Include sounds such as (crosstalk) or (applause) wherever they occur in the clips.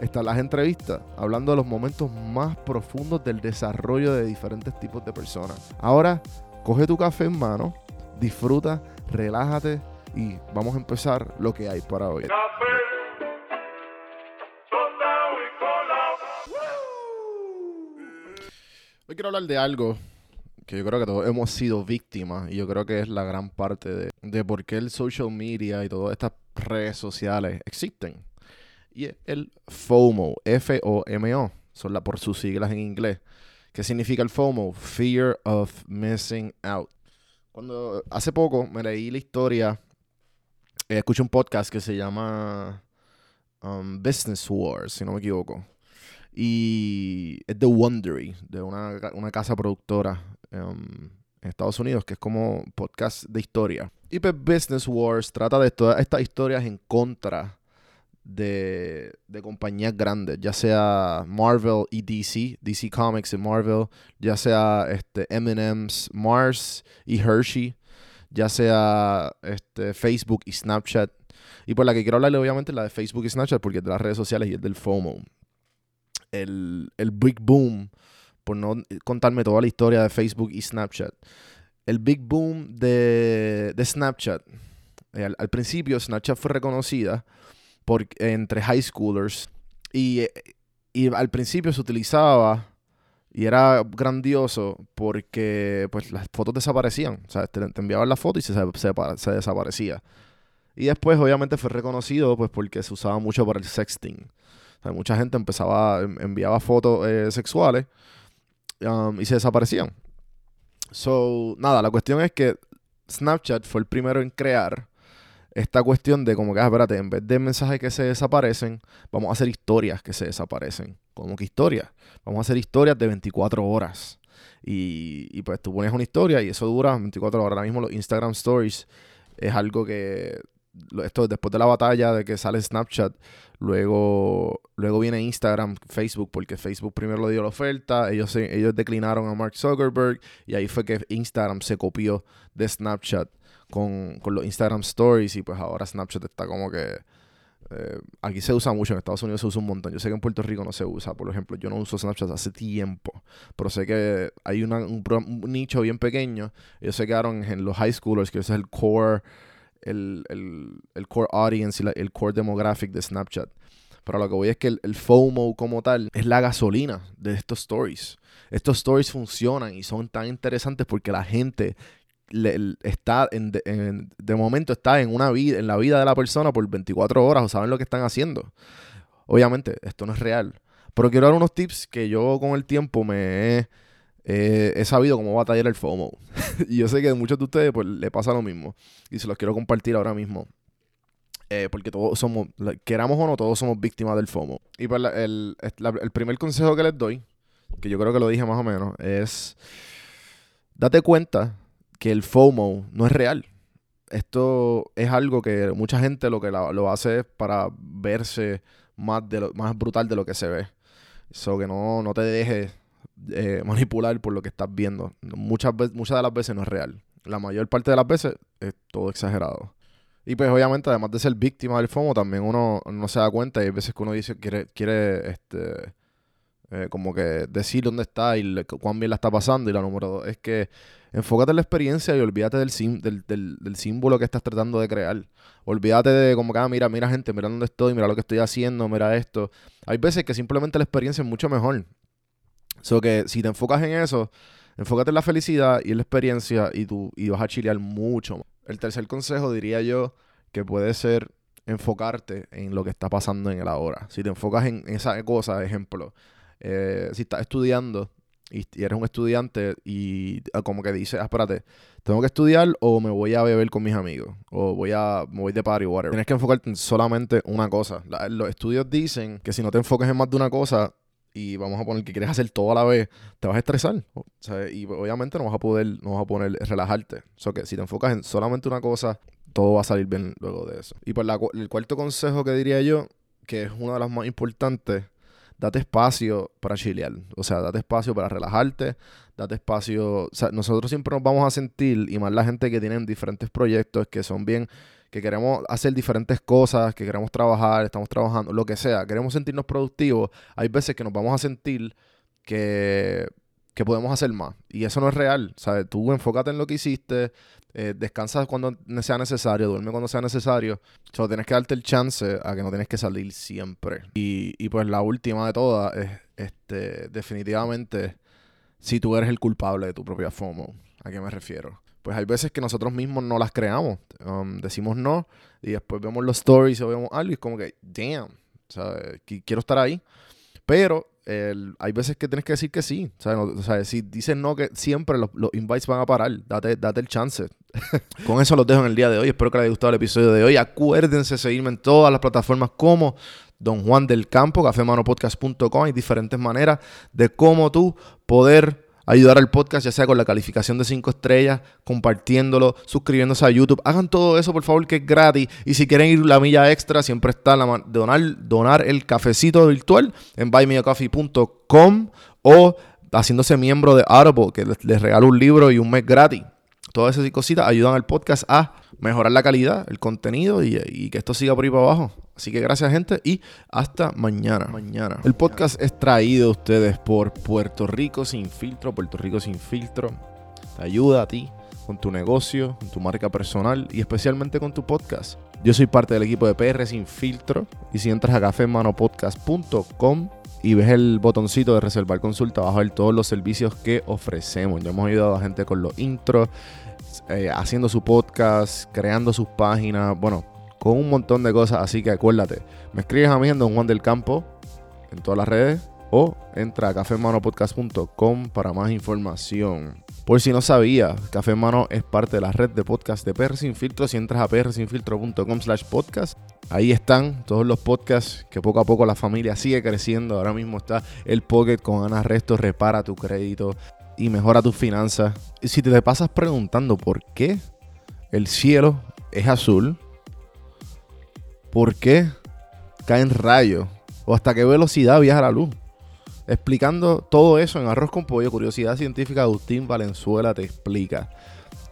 están las entrevistas, hablando de los momentos más profundos del desarrollo de diferentes tipos de personas. Ahora, coge tu café en mano, disfruta, relájate y vamos a empezar lo que hay para hoy. Hoy quiero hablar de algo que yo creo que todos hemos sido víctimas y yo creo que es la gran parte de, de por qué el social media y todas estas redes sociales existen. Y el FOMO, F-O-M-O, son la, por sus siglas en inglés. ¿Qué significa el FOMO? Fear of Missing Out. Cuando hace poco me leí la historia, eh, escuché un podcast que se llama um, Business Wars, si no me equivoco. Y es de Wondery, de una, una casa productora um, en Estados Unidos, que es como podcast de historia. Y pues Business Wars trata de todas estas historias en contra de, de, compañías grandes, ya sea Marvel y DC, DC Comics y Marvel, ya sea este, Mars y Hershey, ya sea este, Facebook y Snapchat. Y por la que quiero hablarle obviamente la de Facebook y Snapchat porque es de las redes sociales y es del FOMO. El, el Big Boom, por no contarme toda la historia de Facebook y Snapchat. El Big Boom de, de Snapchat. Eh, al principio Snapchat fue reconocida por, entre high schoolers. Y, y, al principio se utilizaba y era grandioso porque pues las fotos desaparecían. O sea, te, enviaban la foto y se, se, desaparecía. Y después obviamente fue reconocido pues porque se usaba mucho para el sexting. O sea, mucha gente empezaba, enviaba fotos eh, sexuales um, y se desaparecían. So, nada, la cuestión es que Snapchat fue el primero en crear esta cuestión de como que, ah, espérate, en vez de mensajes que se desaparecen, vamos a hacer historias que se desaparecen. ¿Cómo que historias? Vamos a hacer historias de 24 horas. Y, y, pues tú pones una historia y eso dura 24 horas. Ahora mismo los Instagram Stories es algo que, esto después de la batalla de que sale Snapchat, luego, luego viene Instagram, Facebook, porque Facebook primero le dio la oferta, ellos, ellos declinaron a Mark Zuckerberg y ahí fue que Instagram se copió de Snapchat con, con los Instagram Stories y pues ahora Snapchat está como que... Eh, aquí se usa mucho, en Estados Unidos se usa un montón. Yo sé que en Puerto Rico no se usa. Por ejemplo, yo no uso Snapchat hace tiempo. Pero sé que hay una, un, un, nicho bien pequeño. Ellos se quedaron en los high schoolers, que ese es el core, el, el, el core audience y la, el core demographic de Snapchat. Pero lo que voy es que el, el, FOMO como tal es la gasolina de estos stories. Estos stories funcionan y son tan interesantes porque la gente le, está en, en, de momento está en una vida en la vida de la persona por 24 horas o saben lo que están haciendo. Obviamente, esto no es real. Pero quiero dar unos tips que yo con el tiempo me he, eh, he sabido cómo batallar el FOMO. (laughs) y yo sé que a muchos de ustedes pues, le pasa lo mismo. Y se los quiero compartir ahora mismo. Eh, porque todos somos, queramos o no, todos somos víctimas del FOMO. Y pues el, el, el primer consejo que les doy, que yo creo que lo dije más o menos, es date cuenta que el FOMO no es real. Esto es algo que mucha gente lo que lo hace es para verse más, de lo, más brutal de lo que se ve. Eso que no, no te dejes eh, (laughs) manipular por lo que estás viendo. Muchas, muchas de las veces no es real. La mayor parte de las veces es todo exagerado. Y pues obviamente, además de ser víctima del FOMO, también uno no se da cuenta y hay veces que uno dice quiere, quiere este, eh, como que decir dónde está y le, cuán bien la está pasando. Y la número dos es que enfócate en la experiencia y olvídate del, sim, del, del, símbolo que estás tratando de crear. Olvídate de como que, ah, mira, mira gente, mira dónde estoy, mira lo que estoy haciendo, mira esto. Hay veces que simplemente la experiencia es mucho mejor. So que si te enfocas en eso, enfócate en la felicidad y en la experiencia y, tú, y vas a chilear mucho. El tercer consejo diría yo que puede ser enfocarte en lo que está pasando en el ahora. Si te enfocas en esa cosa, ejemplo, eh, si estás estudiando y, eres un estudiante y ah, como que dices, ah, espérate, tengo que estudiar o me voy a beber con mis amigos o voy a me voy de party o whatever. Tienes que enfocarte en solamente una cosa. los estudios dicen que si no te enfocas en más de una cosa, y vamos a poner que quieres hacer todo a la vez, te vas a estresar. Y obviamente no vas a poder, no vas a poner relajarte. O que si te enfocas en solamente una cosa, todo va a salir bien luego de eso. Y por la, el cuarto consejo que diría yo, que es una de las más importantes, date espacio para chilear. O sea, date espacio para relajarte, date espacio. O sea, nosotros siempre nos vamos a sentir, y más la gente que tienen diferentes proyectos, que son bien, que queremos hacer diferentes cosas, que queremos trabajar, estamos trabajando, lo que sea, queremos sentirnos productivos. Hay veces que nos vamos a sentir que, que podemos hacer más. Y eso no es real. ¿sabes? Tú enfócate en lo que hiciste, eh, descansa cuando sea necesario, duerme cuando sea necesario. Solo tienes que darte el chance a que no tienes que salir siempre. Y, y pues la última de todas es, este, definitivamente, si tú eres el culpable de tu propia FOMO. ¿A qué me refiero? Pues hay veces que nosotros mismos no las creamos. Um, decimos no y después vemos los stories o vemos algo y es como que, damn, quiero estar ahí. Pero hay veces que tienes que decir que sí. O sea, si dices no, que siempre los, invites van a parar. Date, date el chance. (laughs) Con eso los dejo en el día de hoy. Espero que les haya gustado el episodio de hoy. Acuérdense de seguirme en todas las plataformas como Don Juan del Campo, cafemanopodcast.com. Hay diferentes maneras de cómo tú poder ayudar al podcast, ya sea con la calificación de 5 estrellas, compartiéndolo, suscribiéndose a YouTube. Hagan todo eso, por favor, que es gratis. Y si quieren ir la milla extra, siempre está la donar, donar el cafecito virtual en buymeacoffee.com o haciéndose miembro de Audible, que les, les regalo un libro y un mes gratis. Todas esas cositas ayudan al podcast a mejorar la calidad, el contenido y, que esto siga por ahí para abajo. Así que gracias gente y hasta mañana. Mañana. El podcast es traído a ustedes por Puerto Rico sin filtro. Puerto Rico sin filtro te ayuda a ti con tu negocio, con tu marca personal y especialmente con tu podcast. Yo soy parte del equipo de PR sin filtro y si entras a cafemanopodcast.com y ves el botoncito de reservar consulta, vas a ver todos los servicios que ofrecemos. Ya hemos ayudado a gente con los intros, eh, haciendo su podcast, creando sus páginas, bueno, con un montón de cosas. Así que acuérdate, me escribes a mí en Don Juan del Campo en todas las redes o entra a cafemanopodcast.com para más información. Por si no sabía, Café Mano es parte de la red de podcast de PR Sin Filtro. Si entras a prsinfiltro.com slash podcast, ahí están todos los podcasts que poco a poco la familia sigue creciendo. Ahora mismo está el Pocket con Ana Resto, repara tu crédito y mejora tus finanzas. Y si te pasas preguntando por qué el cielo es azul, por qué caen rayos o hasta qué velocidad viaja la luz. Explicando todo eso en Arroz con Pollo, Curiosidad Científica, Agustín Valenzuela te explica.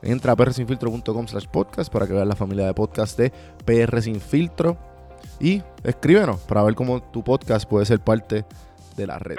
Entra a prsinfiltro.com slash podcast para que veas la familia de podcast de PR Sin Filtro. Y escríbenos para ver cómo tu podcast puede ser parte de la red.